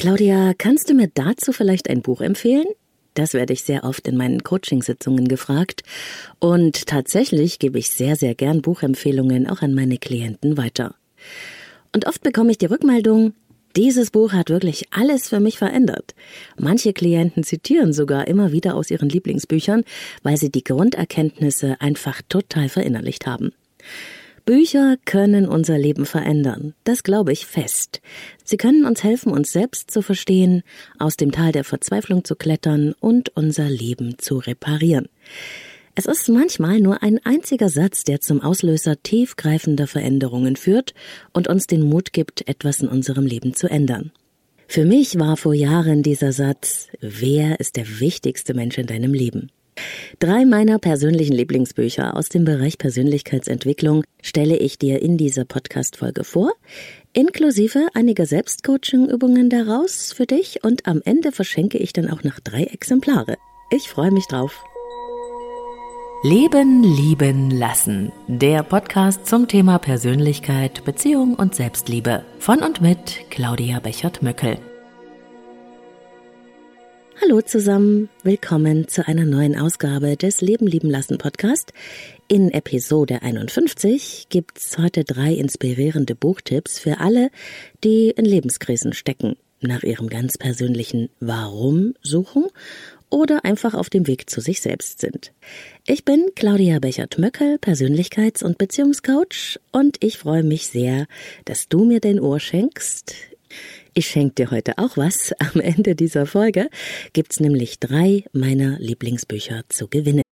Claudia, kannst du mir dazu vielleicht ein Buch empfehlen? Das werde ich sehr oft in meinen Coachingsitzungen gefragt. Und tatsächlich gebe ich sehr, sehr gern Buchempfehlungen auch an meine Klienten weiter. Und oft bekomme ich die Rückmeldung, dieses Buch hat wirklich alles für mich verändert. Manche Klienten zitieren sogar immer wieder aus ihren Lieblingsbüchern, weil sie die Grunderkenntnisse einfach total verinnerlicht haben. Bücher können unser Leben verändern. Das glaube ich fest. Sie können uns helfen, uns selbst zu verstehen, aus dem Tal der Verzweiflung zu klettern und unser Leben zu reparieren. Es ist manchmal nur ein einziger Satz, der zum Auslöser tiefgreifender Veränderungen führt und uns den Mut gibt, etwas in unserem Leben zu ändern. Für mich war vor Jahren dieser Satz, wer ist der wichtigste Mensch in deinem Leben? Drei meiner persönlichen Lieblingsbücher aus dem Bereich Persönlichkeitsentwicklung stelle ich dir in dieser Podcast-Folge vor, inklusive einiger Selbstcoaching-Übungen daraus für dich und am Ende verschenke ich dann auch noch drei Exemplare. Ich freue mich drauf. Leben, lieben, lassen. Der Podcast zum Thema Persönlichkeit, Beziehung und Selbstliebe. Von und mit Claudia Bechert-Möckel. Hallo zusammen, willkommen zu einer neuen Ausgabe des Leben, lieben, lassen Podcast. In Episode 51 gibt's heute drei inspirierende Buchtipps für alle, die in Lebenskrisen stecken, nach ihrem ganz persönlichen Warum suchen oder einfach auf dem Weg zu sich selbst sind. Ich bin Claudia Bechert-Möckel, Persönlichkeits- und Beziehungscoach und ich freue mich sehr, dass du mir dein Ohr schenkst. Ich schenke dir heute auch was. Am Ende dieser Folge gibt's nämlich drei meiner Lieblingsbücher zu gewinnen.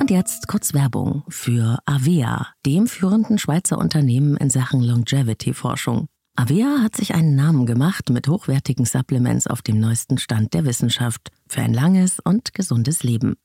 Und jetzt kurz Werbung für Avea, dem führenden Schweizer Unternehmen in Sachen Longevity-Forschung. Avea hat sich einen Namen gemacht mit hochwertigen Supplements auf dem neuesten Stand der Wissenschaft für ein langes und gesundes Leben.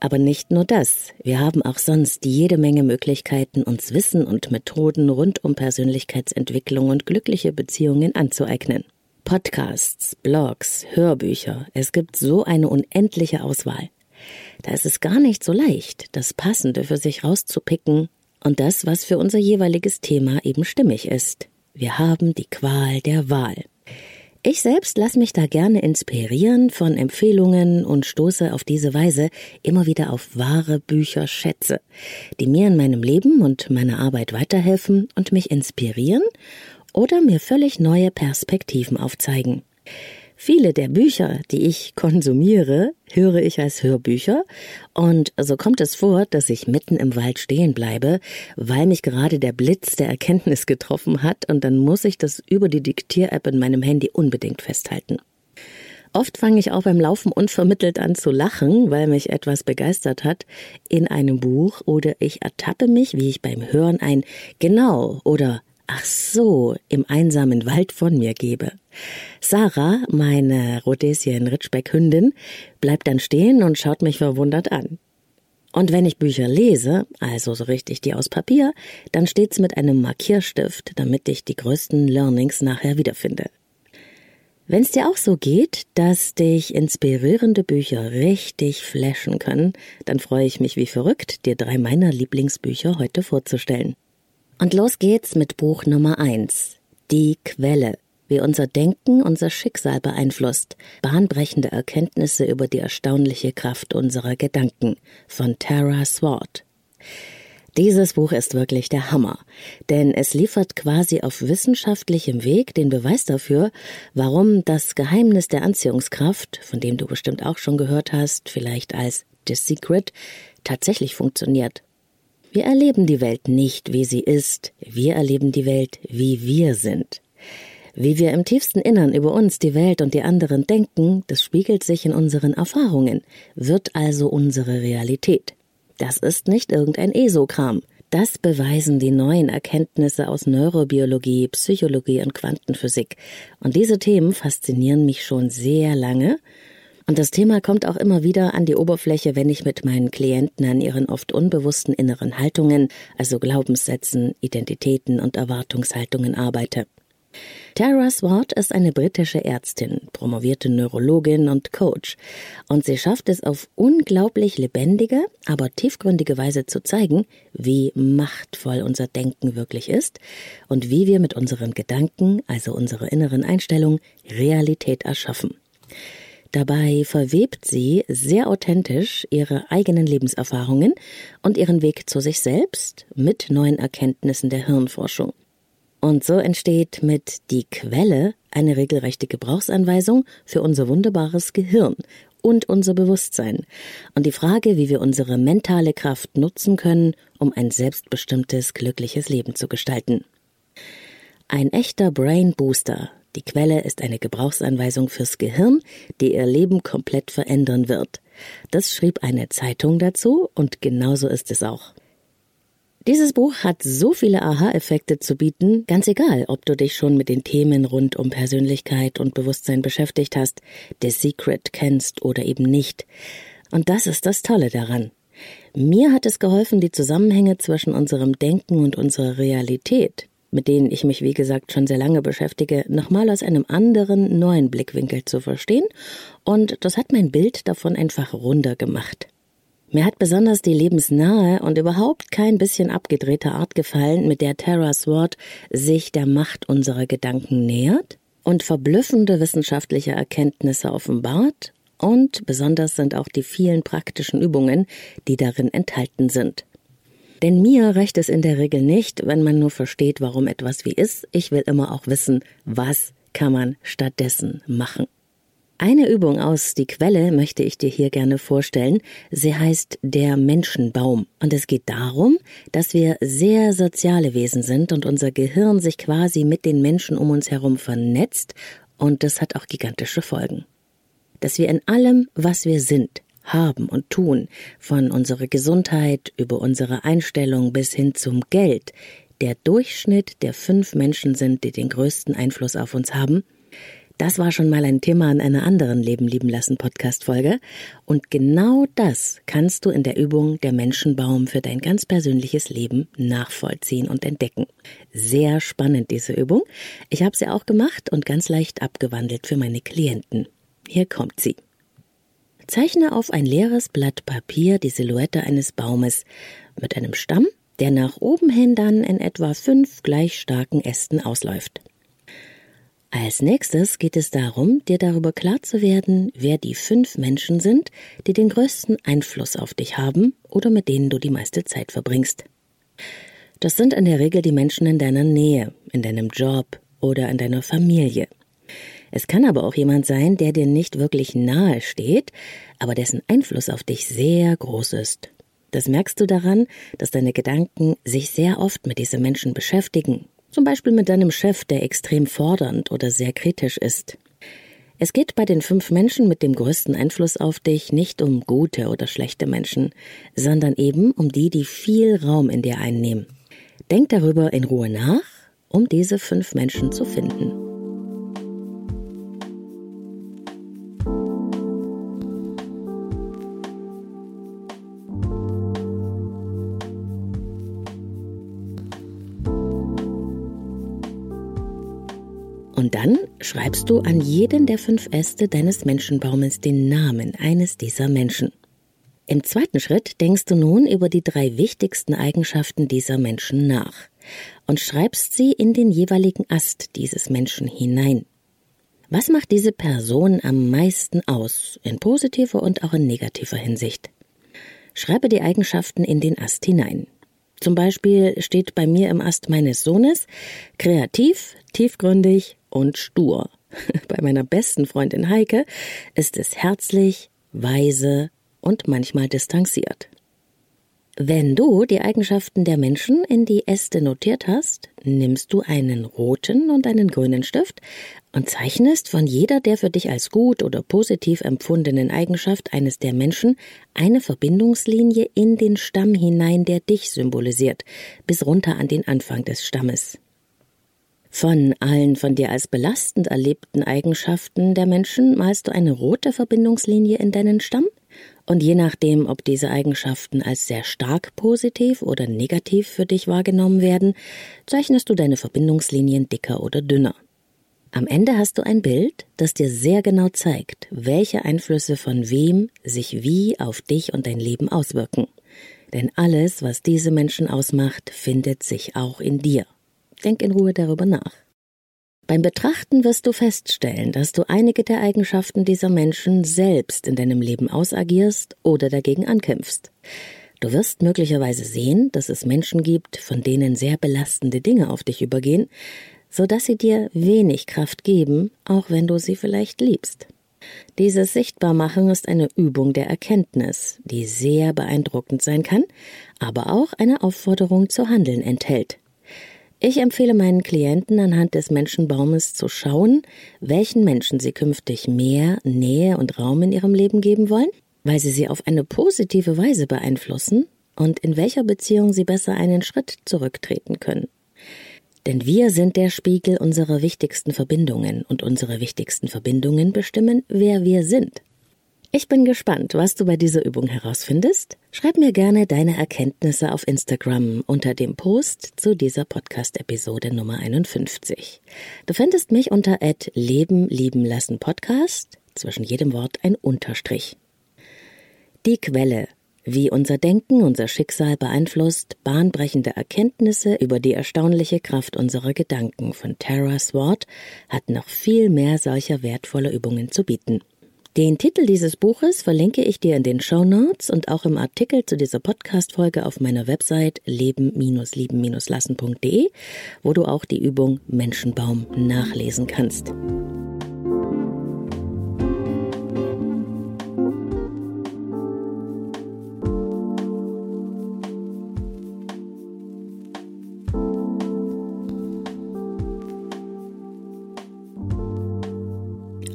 Aber nicht nur das. Wir haben auch sonst jede Menge Möglichkeiten, uns Wissen und Methoden rund um Persönlichkeitsentwicklung und glückliche Beziehungen anzueignen. Podcasts, Blogs, Hörbücher. Es gibt so eine unendliche Auswahl. Da ist es gar nicht so leicht, das Passende für sich rauszupicken und das, was für unser jeweiliges Thema eben stimmig ist. Wir haben die Qual der Wahl. Ich selbst lasse mich da gerne inspirieren von Empfehlungen und stoße auf diese Weise immer wieder auf wahre Bücherschätze, die mir in meinem Leben und meiner Arbeit weiterhelfen und mich inspirieren oder mir völlig neue Perspektiven aufzeigen. Viele der Bücher, die ich konsumiere, höre ich als Hörbücher. Und so kommt es vor, dass ich mitten im Wald stehen bleibe, weil mich gerade der Blitz der Erkenntnis getroffen hat. Und dann muss ich das über die Diktier-App in meinem Handy unbedingt festhalten. Oft fange ich auch beim Laufen unvermittelt an zu lachen, weil mich etwas begeistert hat in einem Buch. Oder ich ertappe mich, wie ich beim Hören ein genau oder ach so im einsamen Wald von mir gebe. Sarah, meine Rhodesien Ritschbeck Hündin, bleibt dann stehen und schaut mich verwundert an. Und wenn ich Bücher lese, also so richtig die aus Papier, dann steht's mit einem Markierstift, damit ich die größten Learnings nachher wiederfinde. Wenn es dir auch so geht, dass dich inspirierende Bücher richtig flashen können, dann freue ich mich wie verrückt, dir drei meiner Lieblingsbücher heute vorzustellen. Und los geht's mit Buch Nummer eins: Die Quelle. Wie unser Denken unser Schicksal beeinflusst. Bahnbrechende Erkenntnisse über die erstaunliche Kraft unserer Gedanken von Tara Swart. Dieses Buch ist wirklich der Hammer, denn es liefert quasi auf wissenschaftlichem Weg den Beweis dafür, warum das Geheimnis der Anziehungskraft, von dem du bestimmt auch schon gehört hast, vielleicht als The Secret, tatsächlich funktioniert. Wir erleben die Welt nicht, wie sie ist, wir erleben die Welt, wie wir sind. Wie wir im tiefsten Innern über uns, die Welt und die anderen denken, das spiegelt sich in unseren Erfahrungen, wird also unsere Realität. Das ist nicht irgendein ESO-Kram. Das beweisen die neuen Erkenntnisse aus Neurobiologie, Psychologie und Quantenphysik. Und diese Themen faszinieren mich schon sehr lange. Und das Thema kommt auch immer wieder an die Oberfläche, wenn ich mit meinen Klienten an ihren oft unbewussten inneren Haltungen, also Glaubenssätzen, Identitäten und Erwartungshaltungen arbeite. Tara Swart ist eine britische Ärztin, promovierte Neurologin und Coach. Und sie schafft es auf unglaublich lebendige, aber tiefgründige Weise zu zeigen, wie machtvoll unser Denken wirklich ist und wie wir mit unseren Gedanken, also unserer inneren Einstellung, Realität erschaffen. Dabei verwebt sie sehr authentisch ihre eigenen Lebenserfahrungen und ihren Weg zu sich selbst mit neuen Erkenntnissen der Hirnforschung. Und so entsteht mit Die Quelle eine regelrechte Gebrauchsanweisung für unser wunderbares Gehirn und unser Bewusstsein und die Frage, wie wir unsere mentale Kraft nutzen können, um ein selbstbestimmtes, glückliches Leben zu gestalten. Ein echter Brain Booster. Die Quelle ist eine Gebrauchsanweisung fürs Gehirn, die ihr Leben komplett verändern wird. Das schrieb eine Zeitung dazu und genauso ist es auch. Dieses Buch hat so viele Aha-Effekte zu bieten, ganz egal, ob du dich schon mit den Themen rund um Persönlichkeit und Bewusstsein beschäftigt hast, The Secret kennst oder eben nicht. Und das ist das Tolle daran. Mir hat es geholfen, die Zusammenhänge zwischen unserem Denken und unserer Realität, mit denen ich mich wie gesagt schon sehr lange beschäftige, nochmal aus einem anderen, neuen Blickwinkel zu verstehen, und das hat mein Bild davon einfach runder gemacht. Mir hat besonders die lebensnahe und überhaupt kein bisschen abgedrehte Art gefallen, mit der Tara Sword sich der Macht unserer Gedanken nähert und verblüffende wissenschaftliche Erkenntnisse offenbart und besonders sind auch die vielen praktischen Übungen, die darin enthalten sind. Denn mir reicht es in der Regel nicht, wenn man nur versteht, warum etwas wie ist. Ich will immer auch wissen, was kann man stattdessen machen. Eine Übung aus Die Quelle möchte ich dir hier gerne vorstellen. Sie heißt der Menschenbaum. Und es geht darum, dass wir sehr soziale Wesen sind und unser Gehirn sich quasi mit den Menschen um uns herum vernetzt. Und das hat auch gigantische Folgen. Dass wir in allem, was wir sind, haben und tun, von unserer Gesundheit über unsere Einstellung bis hin zum Geld, der Durchschnitt der fünf Menschen sind, die den größten Einfluss auf uns haben, das war schon mal ein Thema in einer anderen Leben lieben lassen Podcast Folge. Und genau das kannst du in der Übung der Menschenbaum für dein ganz persönliches Leben nachvollziehen und entdecken. Sehr spannend diese Übung. Ich habe sie auch gemacht und ganz leicht abgewandelt für meine Klienten. Hier kommt sie. Zeichne auf ein leeres Blatt Papier die Silhouette eines Baumes mit einem Stamm, der nach oben hin dann in etwa fünf gleich starken Ästen ausläuft. Als nächstes geht es darum, dir darüber klar zu werden, wer die fünf Menschen sind, die den größten Einfluss auf dich haben oder mit denen du die meiste Zeit verbringst. Das sind in der Regel die Menschen in deiner Nähe, in deinem Job oder in deiner Familie. Es kann aber auch jemand sein, der dir nicht wirklich nahe steht, aber dessen Einfluss auf dich sehr groß ist. Das merkst du daran, dass deine Gedanken sich sehr oft mit diesen Menschen beschäftigen zum Beispiel mit deinem Chef, der extrem fordernd oder sehr kritisch ist. Es geht bei den fünf Menschen mit dem größten Einfluss auf dich nicht um gute oder schlechte Menschen, sondern eben um die, die viel Raum in dir einnehmen. Denk darüber in Ruhe nach, um diese fünf Menschen zu finden. Und dann schreibst du an jeden der fünf Äste deines Menschenbaumes den Namen eines dieser Menschen. Im zweiten Schritt denkst du nun über die drei wichtigsten Eigenschaften dieser Menschen nach und schreibst sie in den jeweiligen Ast dieses Menschen hinein. Was macht diese Person am meisten aus, in positiver und auch in negativer Hinsicht? Schreibe die Eigenschaften in den Ast hinein. Zum Beispiel steht bei mir im Ast meines Sohnes kreativ, tiefgründig und stur. Bei meiner besten Freundin Heike ist es herzlich, weise und manchmal distanziert. Wenn du die Eigenschaften der Menschen in die Äste notiert hast, nimmst du einen roten und einen grünen Stift und zeichnest von jeder der für dich als gut oder positiv empfundenen Eigenschaft eines der Menschen eine Verbindungslinie in den Stamm hinein, der dich symbolisiert, bis runter an den Anfang des Stammes. Von allen von dir als belastend erlebten Eigenschaften der Menschen malst du eine rote Verbindungslinie in deinen Stamm und je nachdem, ob diese Eigenschaften als sehr stark positiv oder negativ für dich wahrgenommen werden, zeichnest du deine Verbindungslinien dicker oder dünner. Am Ende hast du ein Bild, das dir sehr genau zeigt, welche Einflüsse von wem sich wie auf dich und dein Leben auswirken. Denn alles, was diese Menschen ausmacht, findet sich auch in dir. Denk in Ruhe darüber nach. Beim Betrachten wirst du feststellen, dass du einige der Eigenschaften dieser Menschen selbst in deinem Leben ausagierst oder dagegen ankämpfst. Du wirst möglicherweise sehen, dass es Menschen gibt, von denen sehr belastende Dinge auf dich übergehen, so dass sie dir wenig Kraft geben, auch wenn du sie vielleicht liebst. Dieses Sichtbarmachen ist eine Übung der Erkenntnis, die sehr beeindruckend sein kann, aber auch eine Aufforderung zu handeln enthält. Ich empfehle meinen Klienten anhand des Menschenbaumes zu schauen, welchen Menschen sie künftig mehr Nähe und Raum in ihrem Leben geben wollen, weil sie sie auf eine positive Weise beeinflussen und in welcher Beziehung sie besser einen Schritt zurücktreten können. Denn wir sind der Spiegel unserer wichtigsten Verbindungen und unsere wichtigsten Verbindungen bestimmen, wer wir sind. Ich bin gespannt, was du bei dieser Übung herausfindest. Schreib mir gerne deine Erkenntnisse auf Instagram unter dem Post zu dieser Podcast-Episode Nummer 51. Du findest mich unter Leben lieben lassen Podcast, zwischen jedem Wort ein Unterstrich. Die Quelle, wie unser Denken unser Schicksal beeinflusst, bahnbrechende Erkenntnisse über die erstaunliche Kraft unserer Gedanken von Tara Swart, hat noch viel mehr solcher wertvoller Übungen zu bieten. Den Titel dieses Buches verlinke ich dir in den Show Notes und auch im Artikel zu dieser Podcast-Folge auf meiner Website leben-lieben-lassen.de, wo du auch die Übung Menschenbaum nachlesen kannst.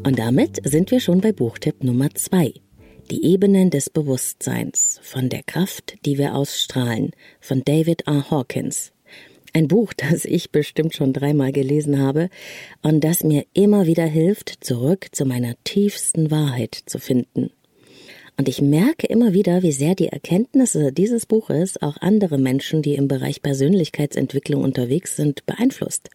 Und damit sind wir schon bei Buchtipp Nummer zwei. Die Ebenen des Bewusstseins von der Kraft, die wir ausstrahlen, von David R. Hawkins. Ein Buch, das ich bestimmt schon dreimal gelesen habe und das mir immer wieder hilft, zurück zu meiner tiefsten Wahrheit zu finden. Und ich merke immer wieder, wie sehr die Erkenntnisse dieses Buches auch andere Menschen, die im Bereich Persönlichkeitsentwicklung unterwegs sind, beeinflusst.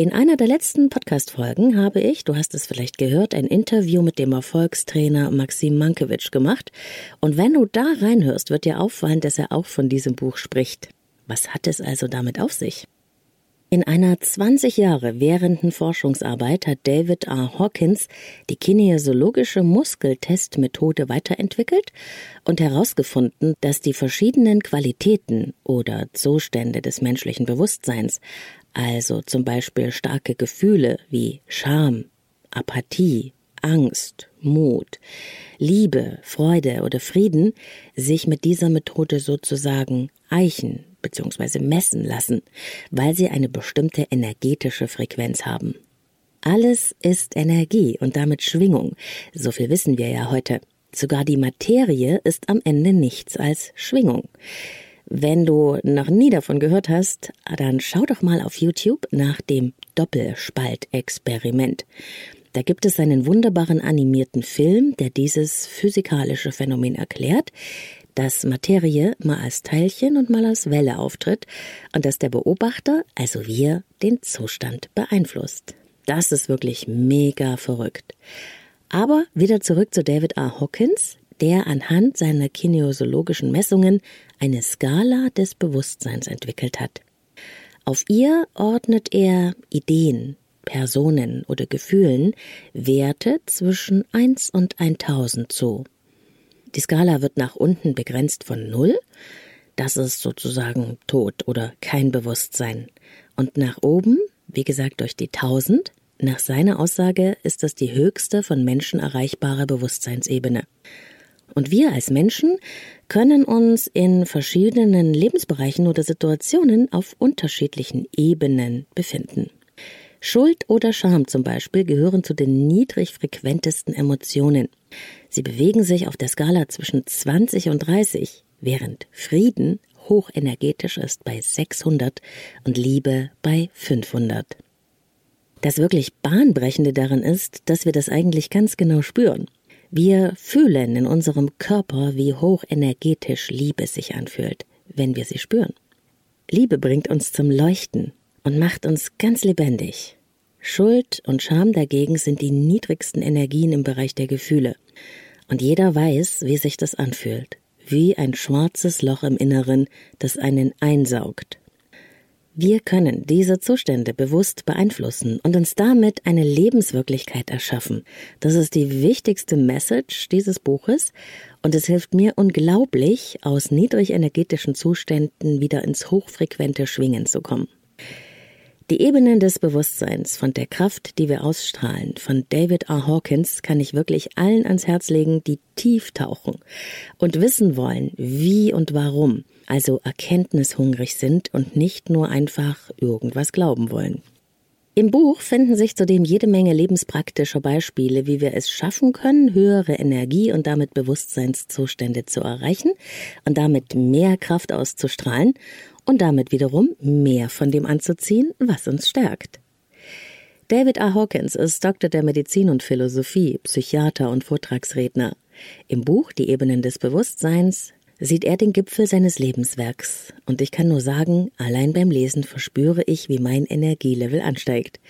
In einer der letzten Podcast-Folgen habe ich, du hast es vielleicht gehört, ein Interview mit dem Erfolgstrainer Maxim Mankiewicz gemacht. Und wenn du da reinhörst, wird dir auffallen, dass er auch von diesem Buch spricht. Was hat es also damit auf sich? In einer 20 Jahre währenden Forschungsarbeit hat David R. Hawkins die kinesiologische Muskeltestmethode weiterentwickelt und herausgefunden, dass die verschiedenen Qualitäten oder Zustände des menschlichen Bewusstseins also zum Beispiel starke Gefühle wie Scham, Apathie, Angst, Mut, Liebe, Freude oder Frieden sich mit dieser Methode sozusagen eichen bzw. messen lassen, weil sie eine bestimmte energetische Frequenz haben. Alles ist Energie und damit Schwingung, so viel wissen wir ja heute. Sogar die Materie ist am Ende nichts als Schwingung. Wenn du noch nie davon gehört hast, dann schau doch mal auf YouTube nach dem Doppelspaltexperiment. Da gibt es einen wunderbaren animierten Film, der dieses physikalische Phänomen erklärt, dass Materie mal als Teilchen und mal als Welle auftritt und dass der Beobachter, also wir, den Zustand beeinflusst. Das ist wirklich mega verrückt. Aber wieder zurück zu David R. Hawkins, der anhand seiner kinesiologischen Messungen eine Skala des Bewusstseins entwickelt hat. Auf ihr ordnet er Ideen, Personen oder Gefühlen Werte zwischen 1 und 1000 zu. Die Skala wird nach unten begrenzt von 0, das ist sozusagen tot oder kein Bewusstsein. Und nach oben, wie gesagt durch die 1000, nach seiner Aussage ist das die höchste von Menschen erreichbare Bewusstseinsebene. Und wir als Menschen können uns in verschiedenen Lebensbereichen oder Situationen auf unterschiedlichen Ebenen befinden. Schuld oder Scham zum Beispiel gehören zu den niedrig frequentesten Emotionen. Sie bewegen sich auf der Skala zwischen 20 und 30, während Frieden hochenergetisch ist bei 600 und Liebe bei 500. Das wirklich Bahnbrechende daran ist, dass wir das eigentlich ganz genau spüren. Wir fühlen in unserem Körper, wie hochenergetisch Liebe sich anfühlt, wenn wir sie spüren. Liebe bringt uns zum Leuchten und macht uns ganz lebendig. Schuld und Scham dagegen sind die niedrigsten Energien im Bereich der Gefühle. Und jeder weiß, wie sich das anfühlt, wie ein schwarzes Loch im Inneren, das einen einsaugt. Wir können diese Zustände bewusst beeinflussen und uns damit eine Lebenswirklichkeit erschaffen. Das ist die wichtigste Message dieses Buches und es hilft mir unglaublich, aus niedrig energetischen Zuständen wieder ins hochfrequente Schwingen zu kommen. Die Ebenen des Bewusstseins von der Kraft, die wir ausstrahlen, von David R. Hawkins kann ich wirklich allen ans Herz legen, die tief tauchen und wissen wollen, wie und warum, also erkenntnishungrig sind und nicht nur einfach irgendwas glauben wollen. Im Buch finden sich zudem jede Menge lebenspraktischer Beispiele, wie wir es schaffen können, höhere Energie und damit Bewusstseinszustände zu erreichen und damit mehr Kraft auszustrahlen und damit wiederum mehr von dem anzuziehen, was uns stärkt. David A. Hawkins ist Doktor der Medizin und Philosophie, Psychiater und Vortragsredner. Im Buch Die Ebenen des Bewusstseins sieht er den Gipfel seines Lebenswerks. Und ich kann nur sagen, allein beim Lesen verspüre ich, wie mein Energielevel ansteigt.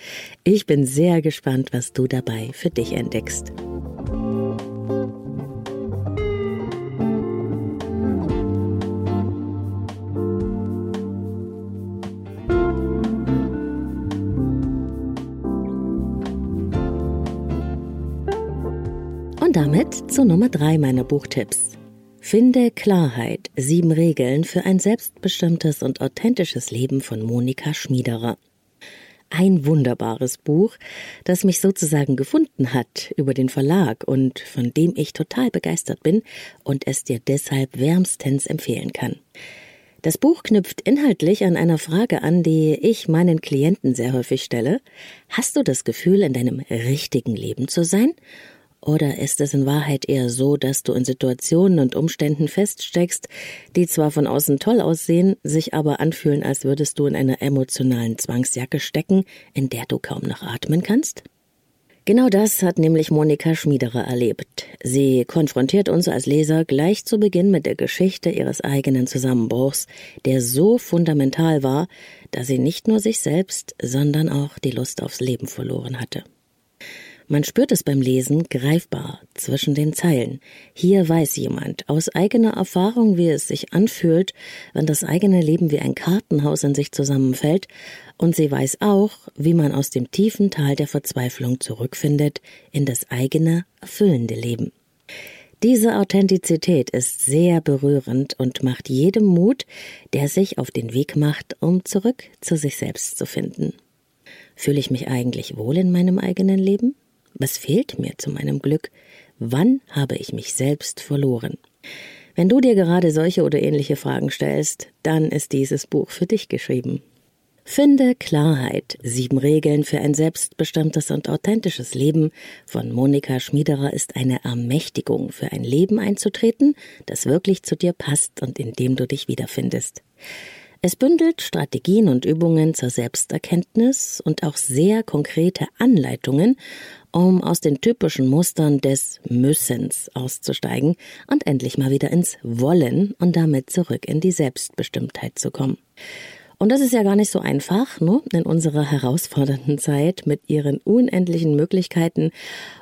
Ich bin sehr gespannt, was du dabei für dich entdeckst. Und damit zur Nummer drei meiner Buchtipps. Finde Klarheit. Sieben Regeln für ein selbstbestimmtes und authentisches Leben von Monika Schmiederer. Ein wunderbares Buch, das mich sozusagen gefunden hat über den Verlag und von dem ich total begeistert bin und es dir deshalb wärmstens empfehlen kann. Das Buch knüpft inhaltlich an einer Frage an, die ich meinen Klienten sehr häufig stelle. Hast du das Gefühl, in deinem richtigen Leben zu sein? Oder ist es in Wahrheit eher so, dass du in Situationen und Umständen feststeckst, die zwar von außen toll aussehen, sich aber anfühlen, als würdest du in einer emotionalen Zwangsjacke stecken, in der du kaum noch atmen kannst? Genau das hat nämlich Monika Schmiederer erlebt. Sie konfrontiert uns als Leser gleich zu Beginn mit der Geschichte ihres eigenen Zusammenbruchs, der so fundamental war, dass sie nicht nur sich selbst, sondern auch die Lust aufs Leben verloren hatte. Man spürt es beim Lesen greifbar zwischen den Zeilen. Hier weiß jemand aus eigener Erfahrung, wie es sich anfühlt, wenn das eigene Leben wie ein Kartenhaus in sich zusammenfällt, und sie weiß auch, wie man aus dem tiefen Tal der Verzweiflung zurückfindet in das eigene, erfüllende Leben. Diese Authentizität ist sehr berührend und macht jedem Mut, der sich auf den Weg macht, um zurück zu sich selbst zu finden. Fühle ich mich eigentlich wohl in meinem eigenen Leben? Was fehlt mir zu meinem Glück? Wann habe ich mich selbst verloren? Wenn du dir gerade solche oder ähnliche Fragen stellst, dann ist dieses Buch für dich geschrieben. Finde Klarheit. Sieben Regeln für ein selbstbestimmtes und authentisches Leben von Monika Schmiederer ist eine Ermächtigung, für ein Leben einzutreten, das wirklich zu dir passt und in dem du dich wiederfindest. Es bündelt Strategien und Übungen zur Selbsterkenntnis und auch sehr konkrete Anleitungen, um aus den typischen Mustern des Müssens auszusteigen und endlich mal wieder ins Wollen und damit zurück in die Selbstbestimmtheit zu kommen. Und das ist ja gar nicht so einfach, ne? in unserer herausfordernden Zeit mit ihren unendlichen Möglichkeiten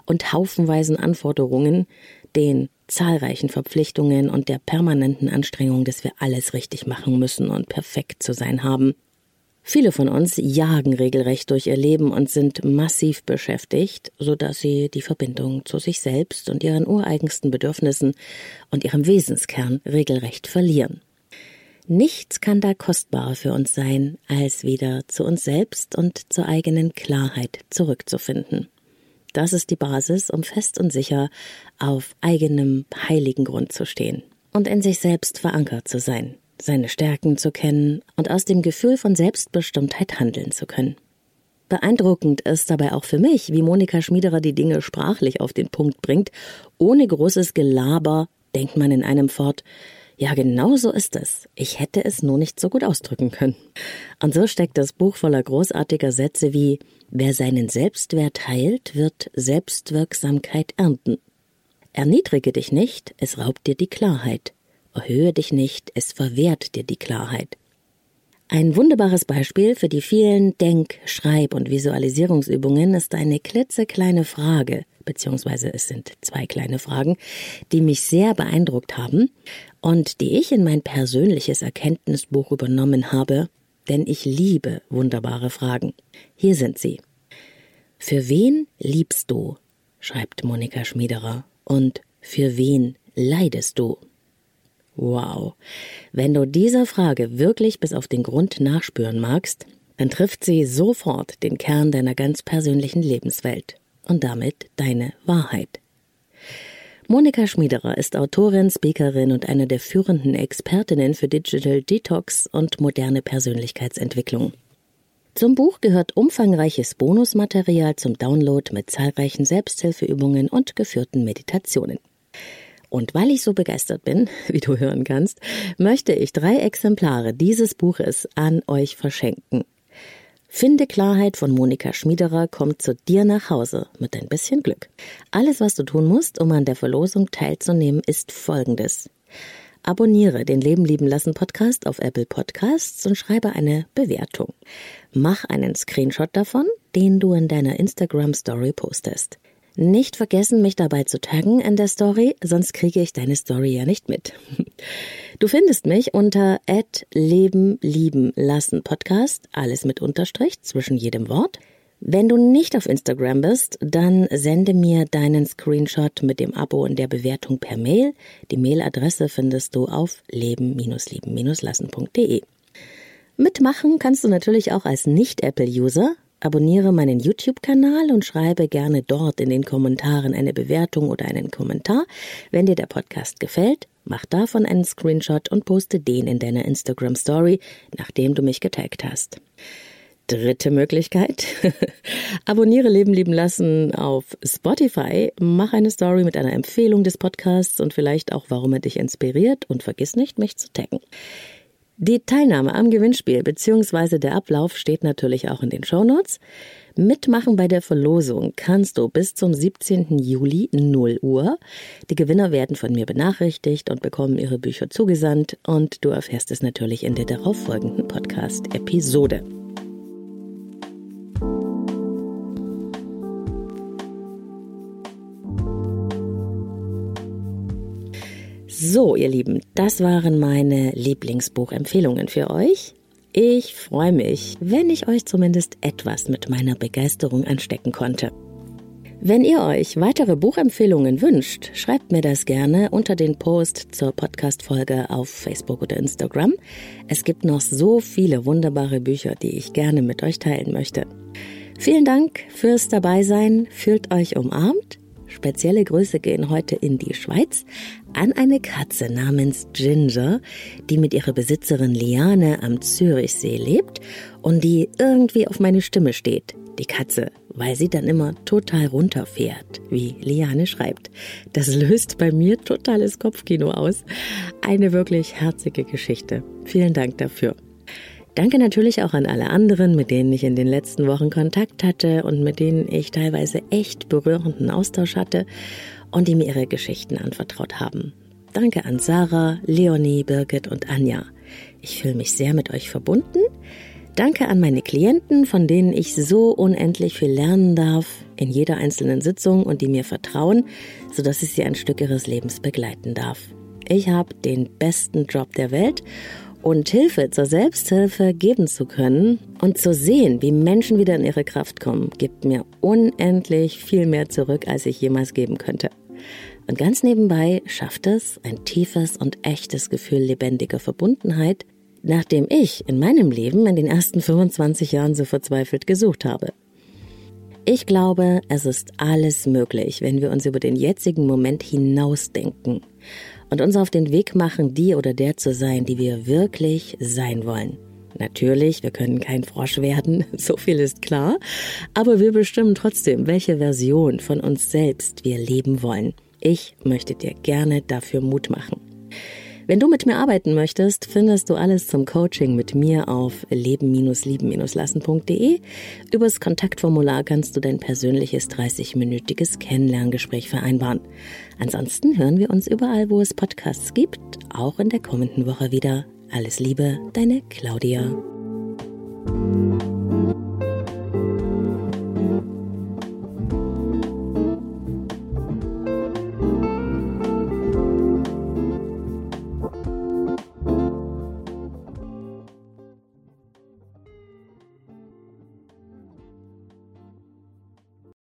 und haufenweisen Anforderungen, den zahlreichen Verpflichtungen und der permanenten Anstrengung, dass wir alles richtig machen müssen und perfekt zu sein haben. Viele von uns jagen regelrecht durch ihr Leben und sind massiv beschäftigt, so dass sie die Verbindung zu sich selbst und ihren ureigensten Bedürfnissen und ihrem Wesenskern regelrecht verlieren. Nichts kann da kostbarer für uns sein, als wieder zu uns selbst und zur eigenen Klarheit zurückzufinden. Das ist die Basis, um fest und sicher auf eigenem heiligen Grund zu stehen und in sich selbst verankert zu sein, seine Stärken zu kennen und aus dem Gefühl von Selbstbestimmtheit handeln zu können. Beeindruckend ist dabei auch für mich, wie Monika Schmiederer die Dinge sprachlich auf den Punkt bringt. Ohne großes Gelaber denkt man in einem fort, ja, genau so ist es. Ich hätte es nur nicht so gut ausdrücken können. Und so steckt das Buch voller großartiger Sätze wie Wer seinen Selbstwert heilt, wird Selbstwirksamkeit ernten. Erniedrige dich nicht, es raubt dir die Klarheit. Erhöhe dich nicht, es verwehrt dir die Klarheit. Ein wunderbares Beispiel für die vielen Denk-, Schreib- und Visualisierungsübungen ist eine klitzekleine Frage, beziehungsweise es sind zwei kleine Fragen, die mich sehr beeindruckt haben und die ich in mein persönliches Erkenntnisbuch übernommen habe, denn ich liebe wunderbare Fragen. Hier sind sie. Für wen liebst du? schreibt Monika Schmiederer. Und für wen leidest du? Wow. Wenn du dieser Frage wirklich bis auf den Grund nachspüren magst, dann trifft sie sofort den Kern deiner ganz persönlichen Lebenswelt und damit deine Wahrheit. Monika Schmiederer ist Autorin, Speakerin und eine der führenden Expertinnen für Digital Detox und moderne Persönlichkeitsentwicklung. Zum Buch gehört umfangreiches Bonusmaterial zum Download mit zahlreichen Selbsthilfeübungen und geführten Meditationen. Und weil ich so begeistert bin, wie du hören kannst, möchte ich drei Exemplare dieses Buches an euch verschenken. Finde Klarheit von Monika Schmiederer kommt zu dir nach Hause mit ein bisschen Glück. Alles, was du tun musst, um an der Verlosung teilzunehmen, ist folgendes. Abonniere den Leben lieben lassen Podcast auf Apple Podcasts und schreibe eine Bewertung. Mach einen Screenshot davon, den du in deiner Instagram Story postest. Nicht vergessen, mich dabei zu taggen in der Story, sonst kriege ich deine Story ja nicht mit. Du findest mich unter Leben lieben lassen Podcast, alles mit Unterstrich zwischen jedem Wort. Wenn du nicht auf Instagram bist, dann sende mir deinen Screenshot mit dem Abo und der Bewertung per Mail. Die Mailadresse findest du auf leben-lieben-lassen.de. Mitmachen kannst du natürlich auch als Nicht-Apple-User. Abonniere meinen YouTube-Kanal und schreibe gerne dort in den Kommentaren eine Bewertung oder einen Kommentar. Wenn dir der Podcast gefällt, mach davon einen Screenshot und poste den in deiner Instagram Story, nachdem du mich getaggt hast. Dritte Möglichkeit. Abonniere Leben lieben lassen auf Spotify. Mach eine Story mit einer Empfehlung des Podcasts und vielleicht auch, warum er dich inspiriert und vergiss nicht, mich zu taggen. Die Teilnahme am Gewinnspiel bzw. der Ablauf steht natürlich auch in den Shownotes. Mitmachen bei der Verlosung kannst du bis zum 17. Juli 0 Uhr. Die Gewinner werden von mir benachrichtigt und bekommen ihre Bücher zugesandt und du erfährst es natürlich in der darauffolgenden Podcast-Episode. So, ihr Lieben, das waren meine Lieblingsbuchempfehlungen für euch. Ich freue mich, wenn ich euch zumindest etwas mit meiner Begeisterung anstecken konnte. Wenn ihr euch weitere Buchempfehlungen wünscht, schreibt mir das gerne unter den Post zur Podcast-Folge auf Facebook oder Instagram. Es gibt noch so viele wunderbare Bücher, die ich gerne mit euch teilen möchte. Vielen Dank fürs Dabeisein. Fühlt euch umarmt. Spezielle Grüße gehen heute in die Schweiz an eine Katze namens Ginger, die mit ihrer Besitzerin Liane am Zürichsee lebt und die irgendwie auf meine Stimme steht. Die Katze, weil sie dann immer total runterfährt, wie Liane schreibt. Das löst bei mir totales Kopfkino aus. Eine wirklich herzige Geschichte. Vielen Dank dafür. Danke natürlich auch an alle anderen, mit denen ich in den letzten Wochen Kontakt hatte und mit denen ich teilweise echt berührenden Austausch hatte und die mir ihre Geschichten anvertraut haben. Danke an Sarah, Leonie, Birgit und Anja. Ich fühle mich sehr mit euch verbunden. Danke an meine Klienten, von denen ich so unendlich viel lernen darf in jeder einzelnen Sitzung und die mir vertrauen, sodass ich sie ein Stück ihres Lebens begleiten darf. Ich habe den besten Job der Welt und Hilfe zur Selbsthilfe geben zu können und zu sehen, wie Menschen wieder in ihre Kraft kommen, gibt mir unendlich viel mehr zurück, als ich jemals geben könnte. Und ganz nebenbei schafft es ein tiefes und echtes Gefühl lebendiger Verbundenheit, nachdem ich in meinem Leben in den ersten 25 Jahren so verzweifelt gesucht habe. Ich glaube, es ist alles möglich, wenn wir uns über den jetzigen Moment hinausdenken und uns auf den Weg machen, die oder der zu sein, die wir wirklich sein wollen. Natürlich, wir können kein Frosch werden, so viel ist klar, aber wir bestimmen trotzdem, welche Version von uns selbst wir leben wollen. Ich möchte dir gerne dafür Mut machen. Wenn du mit mir arbeiten möchtest, findest du alles zum Coaching mit mir auf leben-lieben-lassen.de. Übers Kontaktformular kannst du dein persönliches 30-minütiges Kennenlerngespräch vereinbaren. Ansonsten hören wir uns überall, wo es Podcasts gibt, auch in der kommenden Woche wieder. Alles Liebe, deine Claudia.